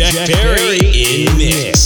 Jack Perry in mix.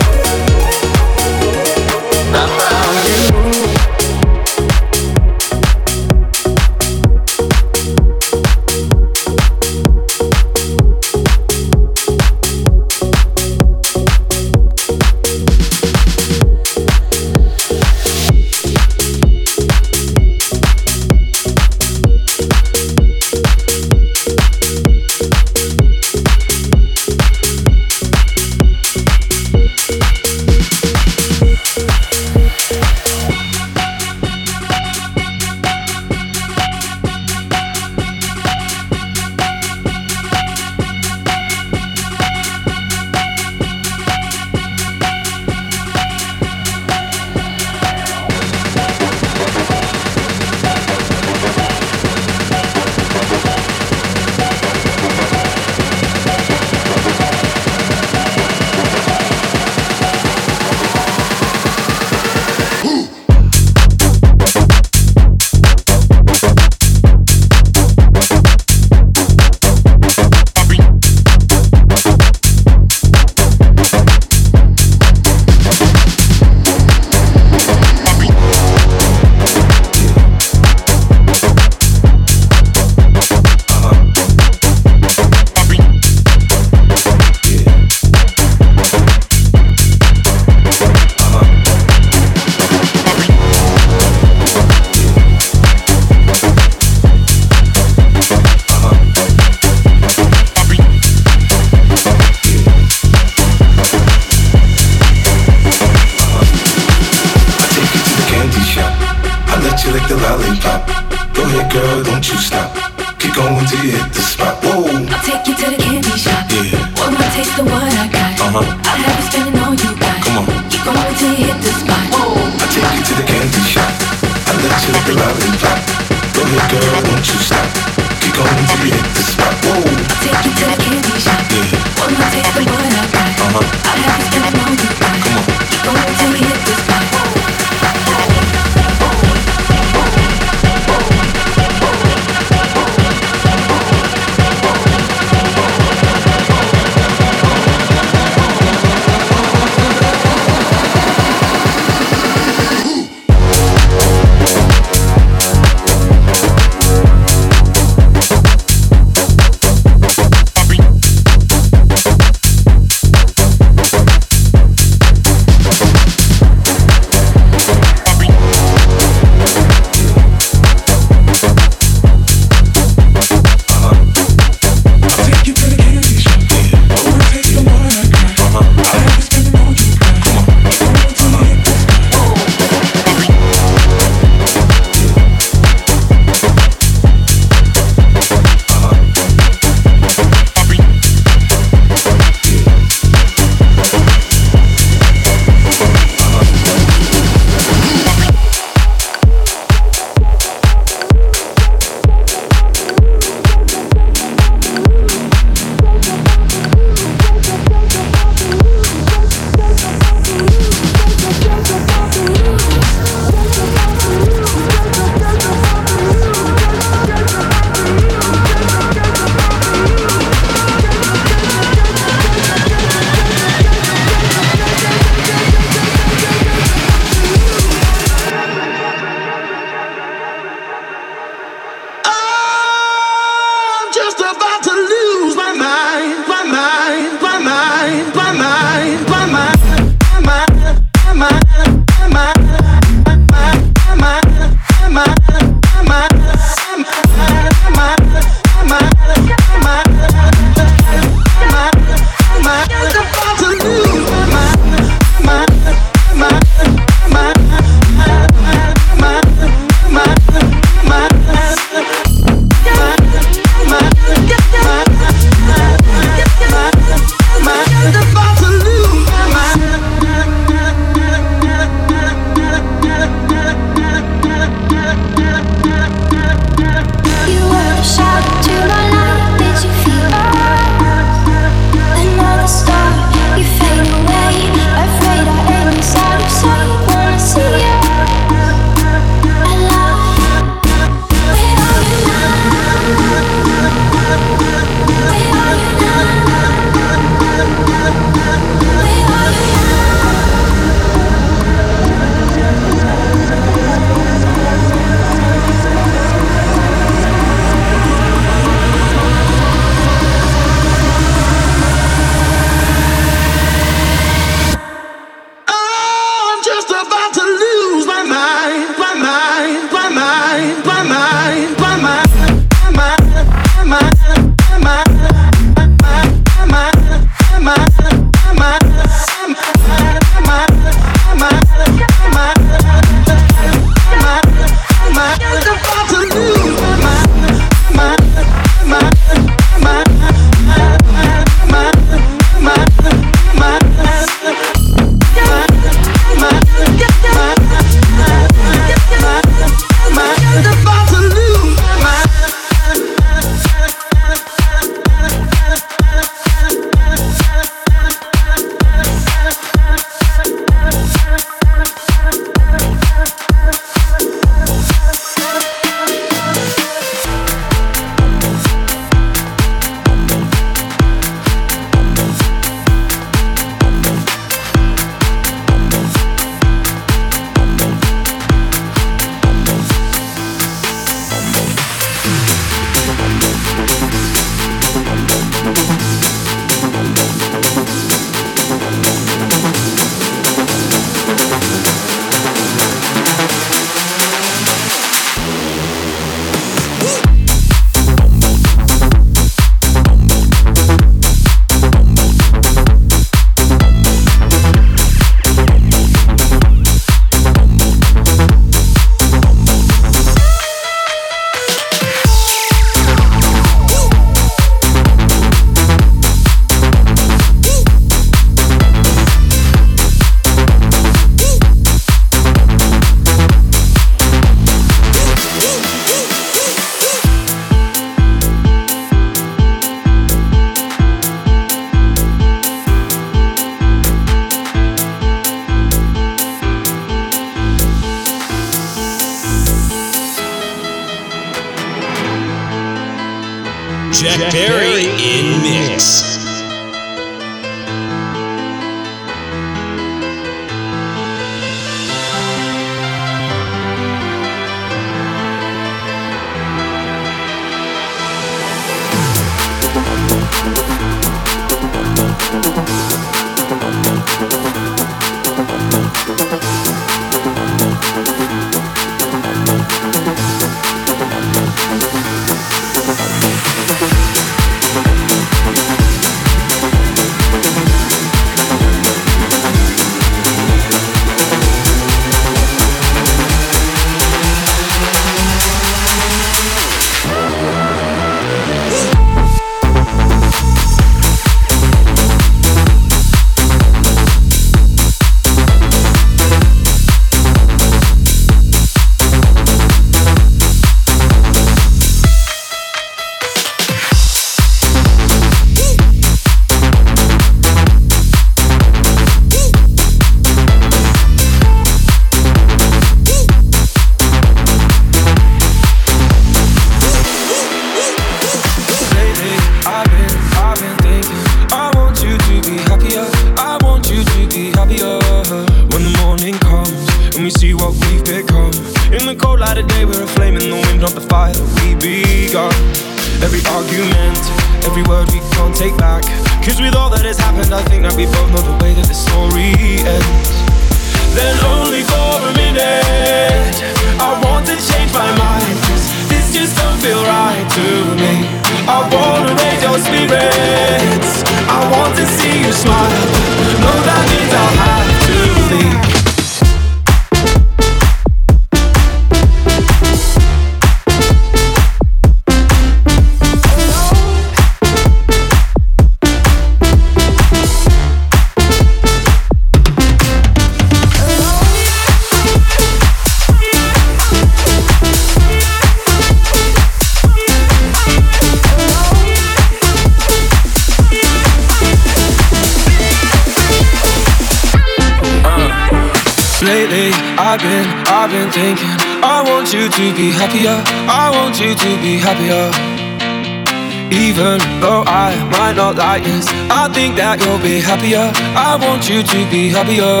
Happier. I want you to be happier.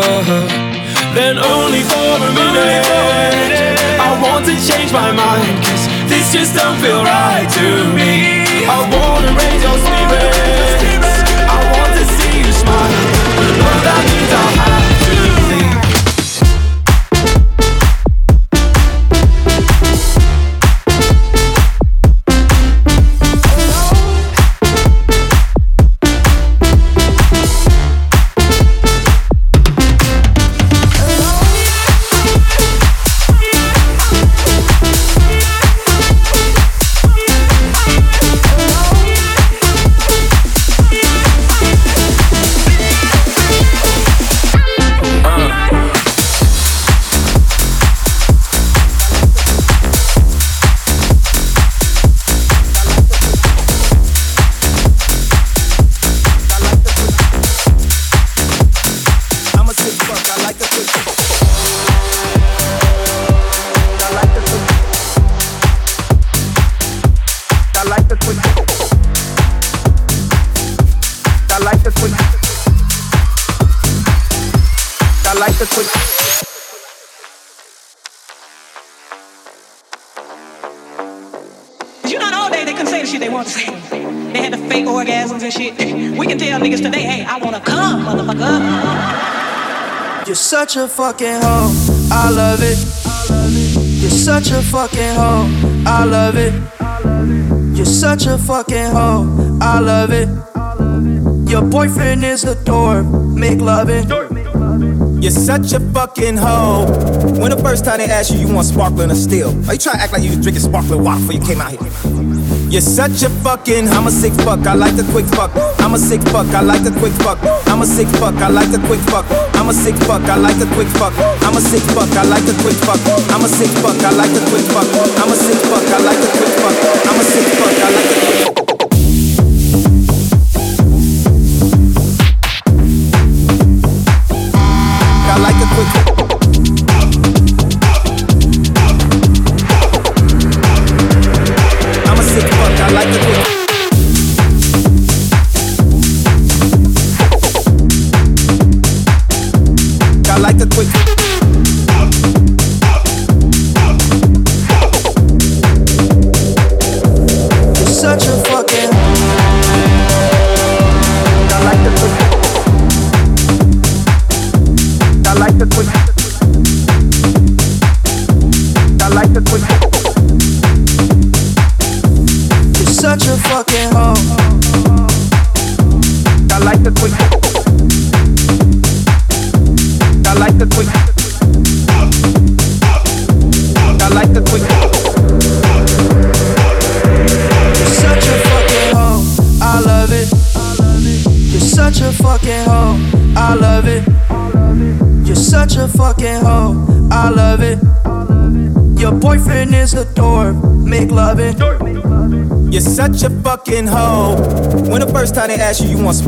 Then only for a minute, I want to change my mind. Cause this just don't feel right to me. Such a fucking hoe, I love it. You're such a fucking hoe, I love it. You're such a fucking hoe, I love it. Your boyfriend is a dork, make loving. You're such a fucking hoe. When the first time they asked you, you want sparkling or still? Are you trying to act like you was drinking sparkling water before you came out here? You're such a fucking. I'm a sick fuck. I like the quick fuck. I'm a sick fuck. I like the quick fuck. I'm a sick fuck. I like the quick fuck. I'm a sick fuck. I like the quick fuck. I'm a sick fuck. I like the quick fuck. I'm a sick fuck. I like the quick fuck. I'm a sick fuck. I like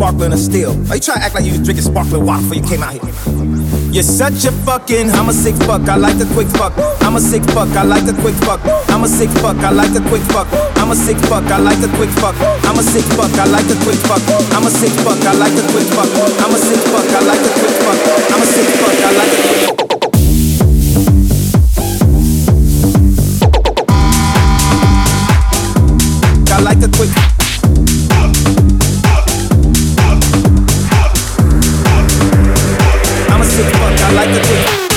sparkling or still? Are you trying to act like you was drinking sparkling water before you came out here? You're such a fucking. I'm a sick fuck. I like the quick fuck. I'm a sick fuck. I like the quick fuck. I'm a sick fuck. I like the quick fuck. I'm a sick fuck. I like the quick fuck. I'm a sick fuck. I like the quick fuck. I'm a sick fuck. I like the quick fuck. I'm a sick fuck. I like the quick fuck. I'm a sick fuck. I like the quick fuck. Yeah.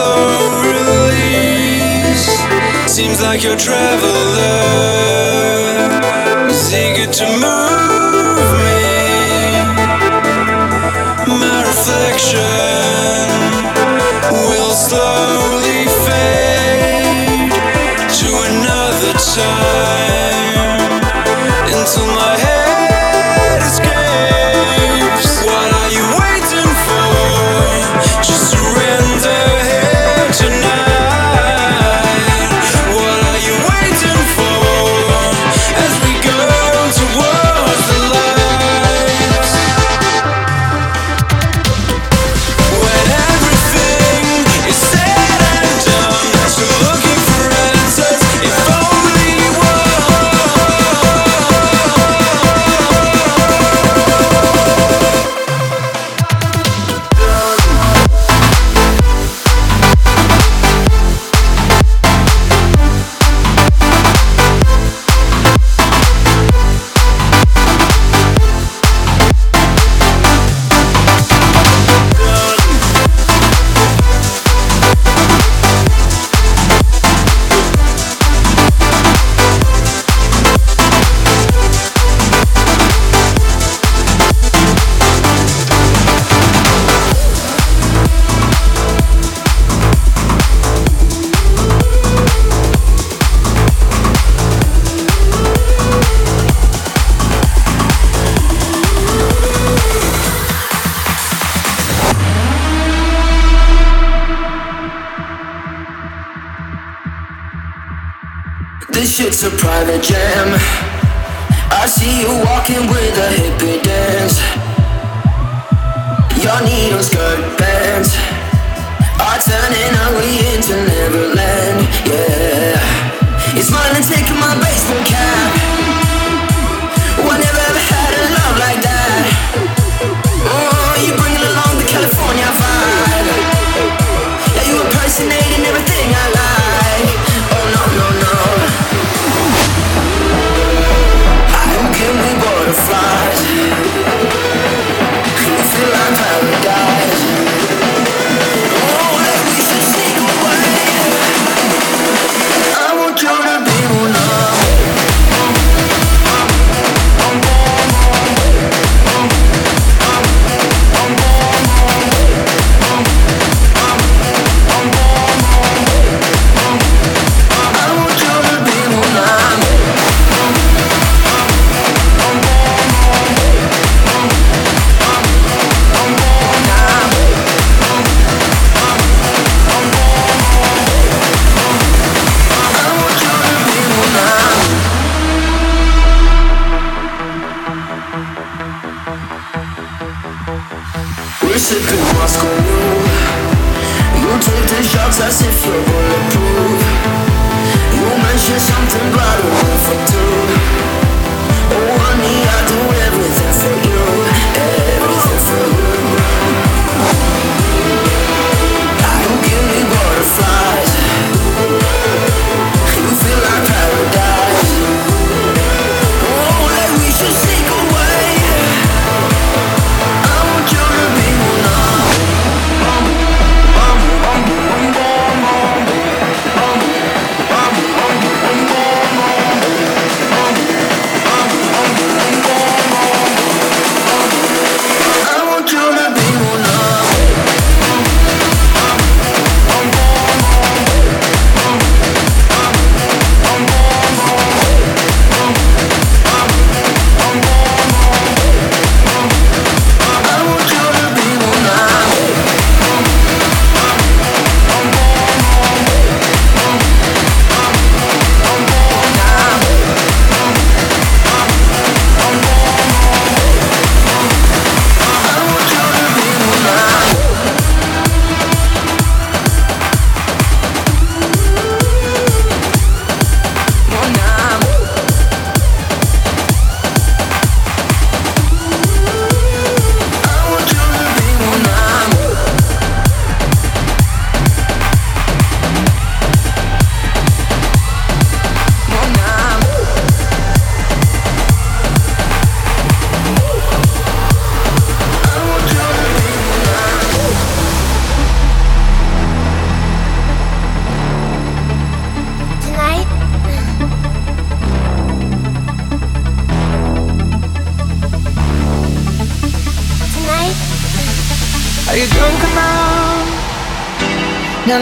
mellow release. Seems like you're a traveler, eager to move. your needle skirt bands are turning ugly into Neverland. Yeah, you're to take my baseball.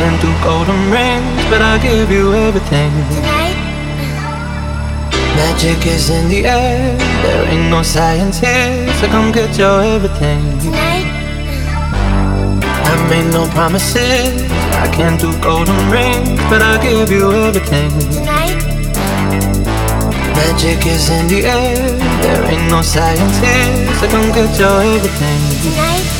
I can't do golden rings, but I'll give you everything. Tonight? Magic is in the air. There ain't no science here, so come get your everything. Tonight? I made no promises. I can't do golden rings, but I'll give you everything. Tonight? Magic is in the air. There ain't no science here, so come get your everything. Tonight?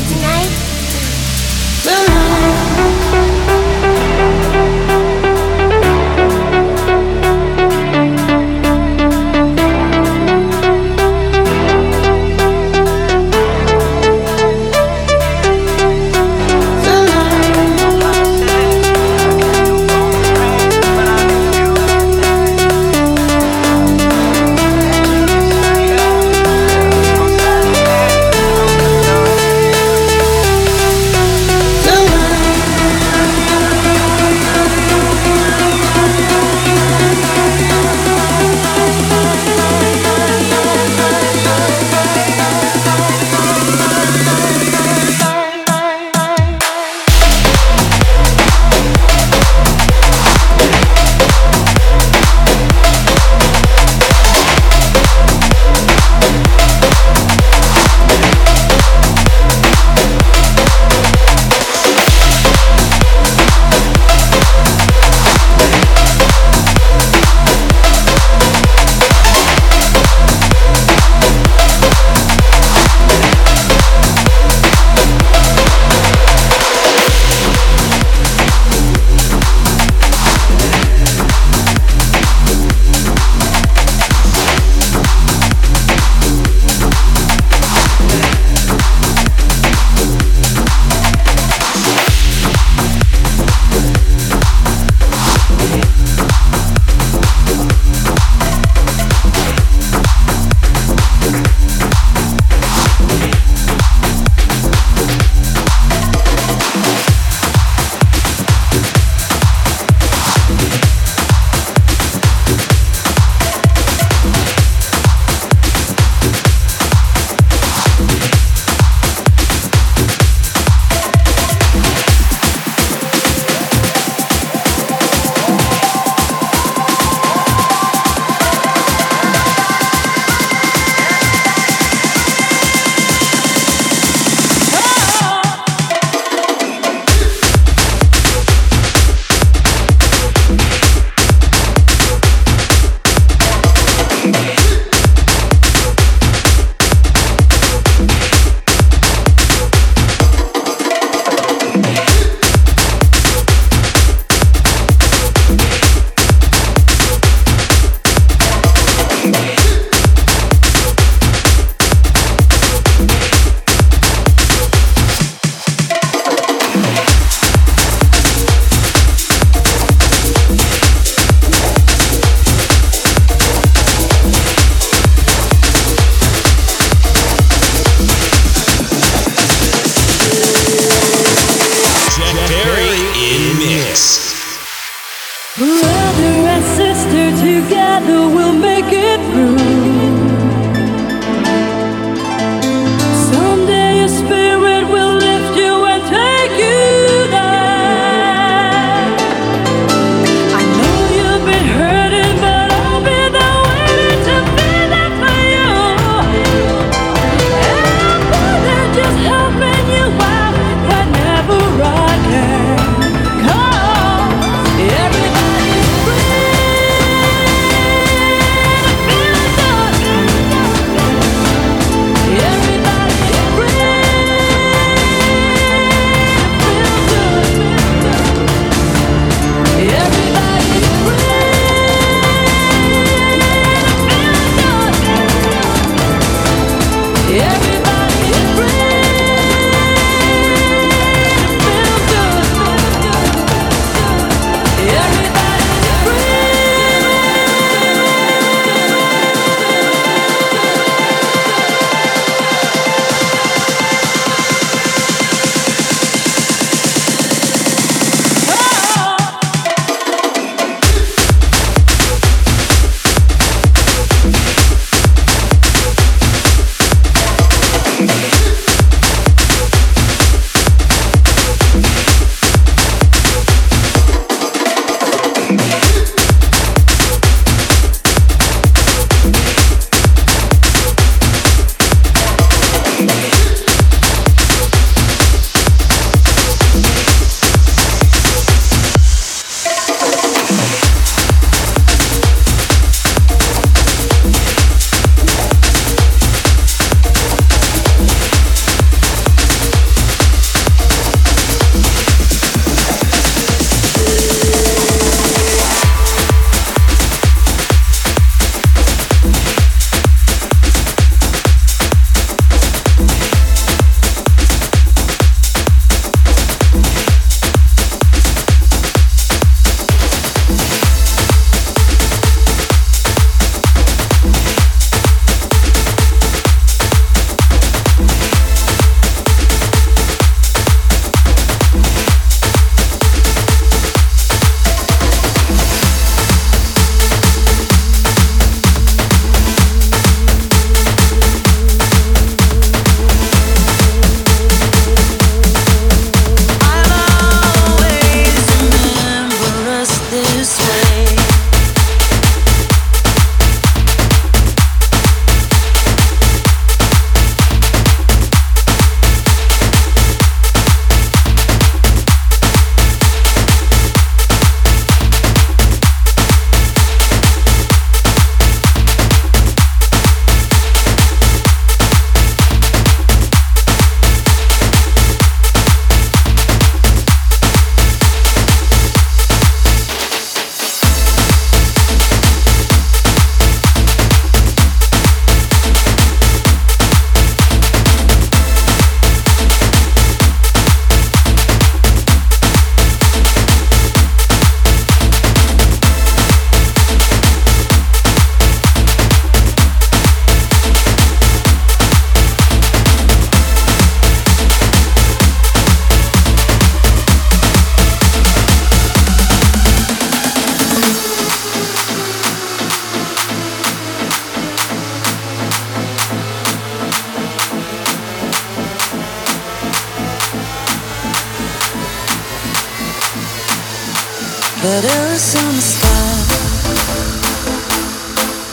But summer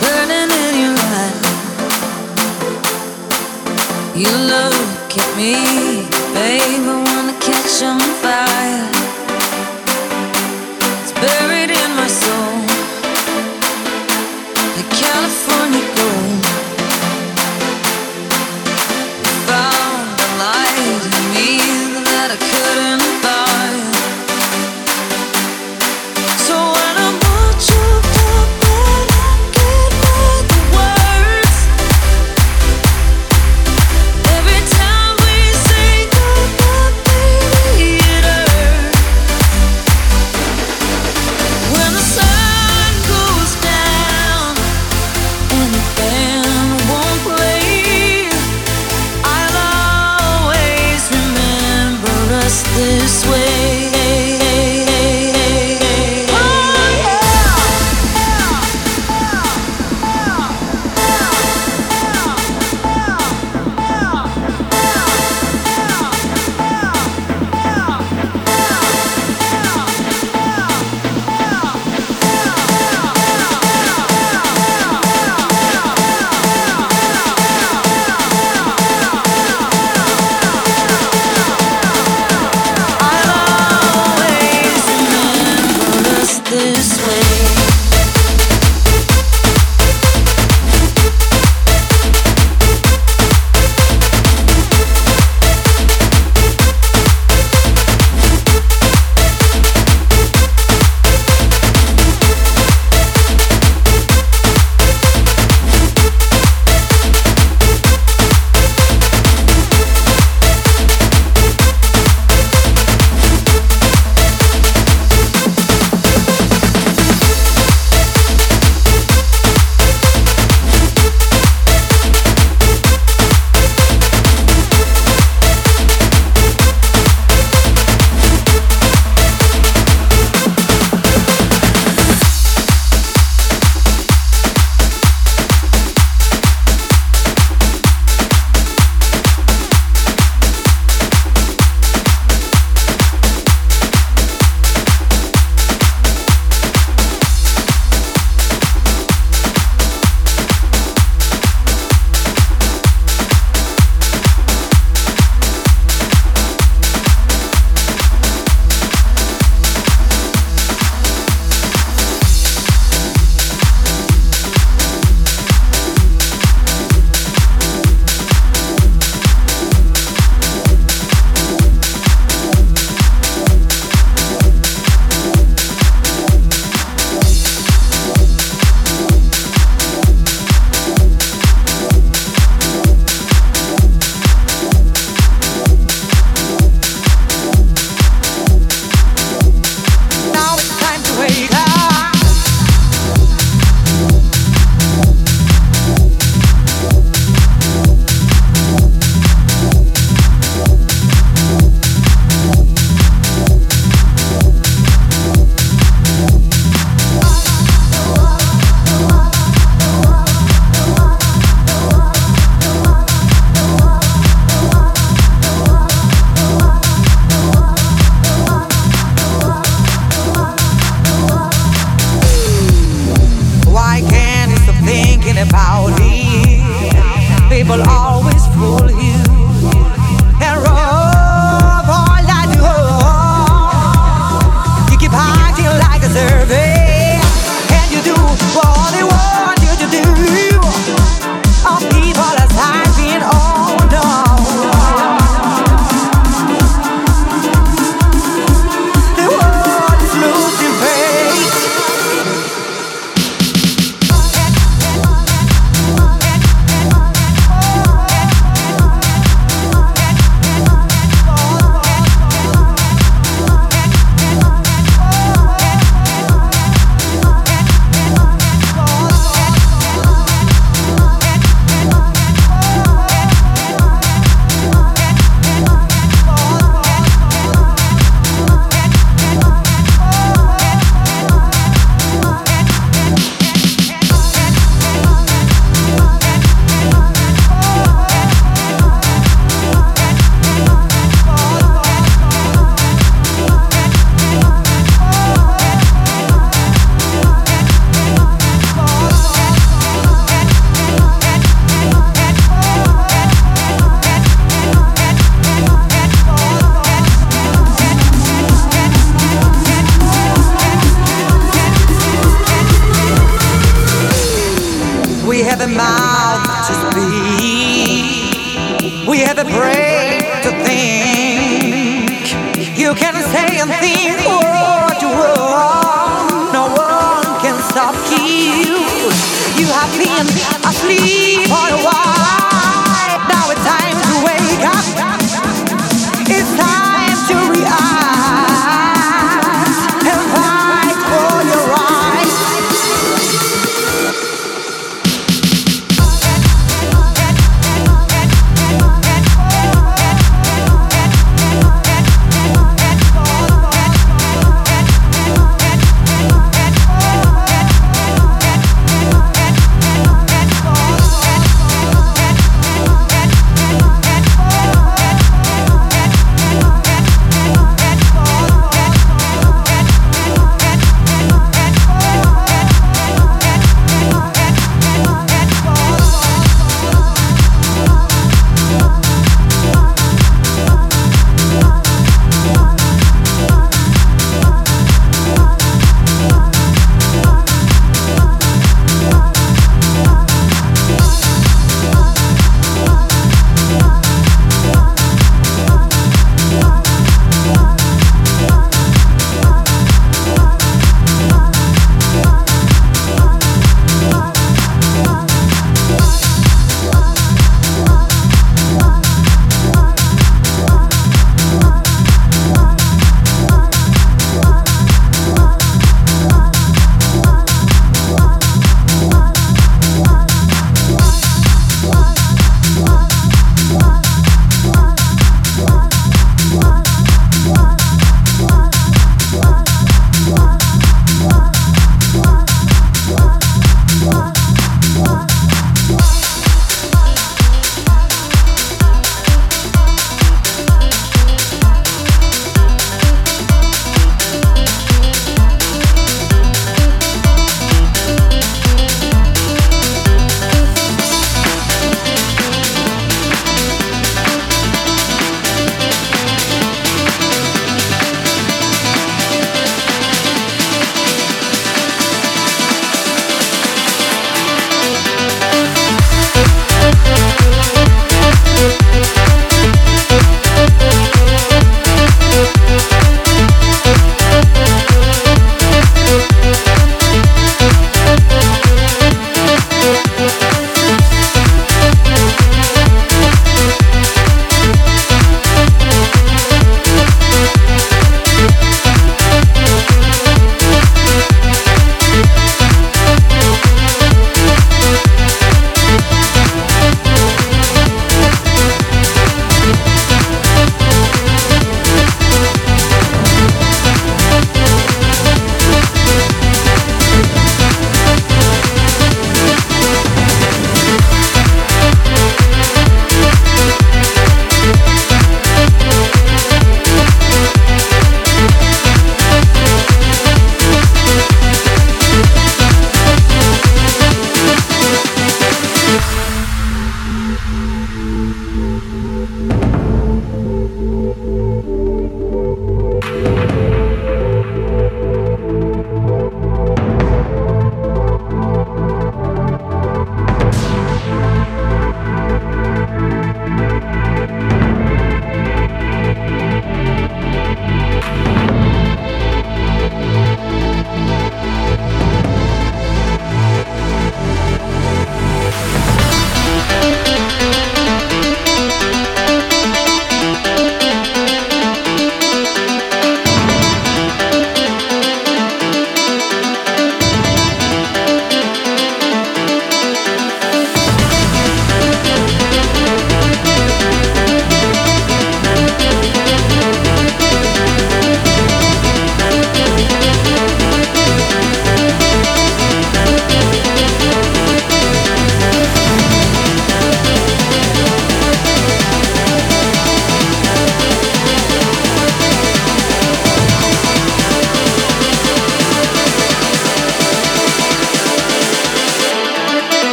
burning in your eyes. You look at me, babe. I wanna catch on fire.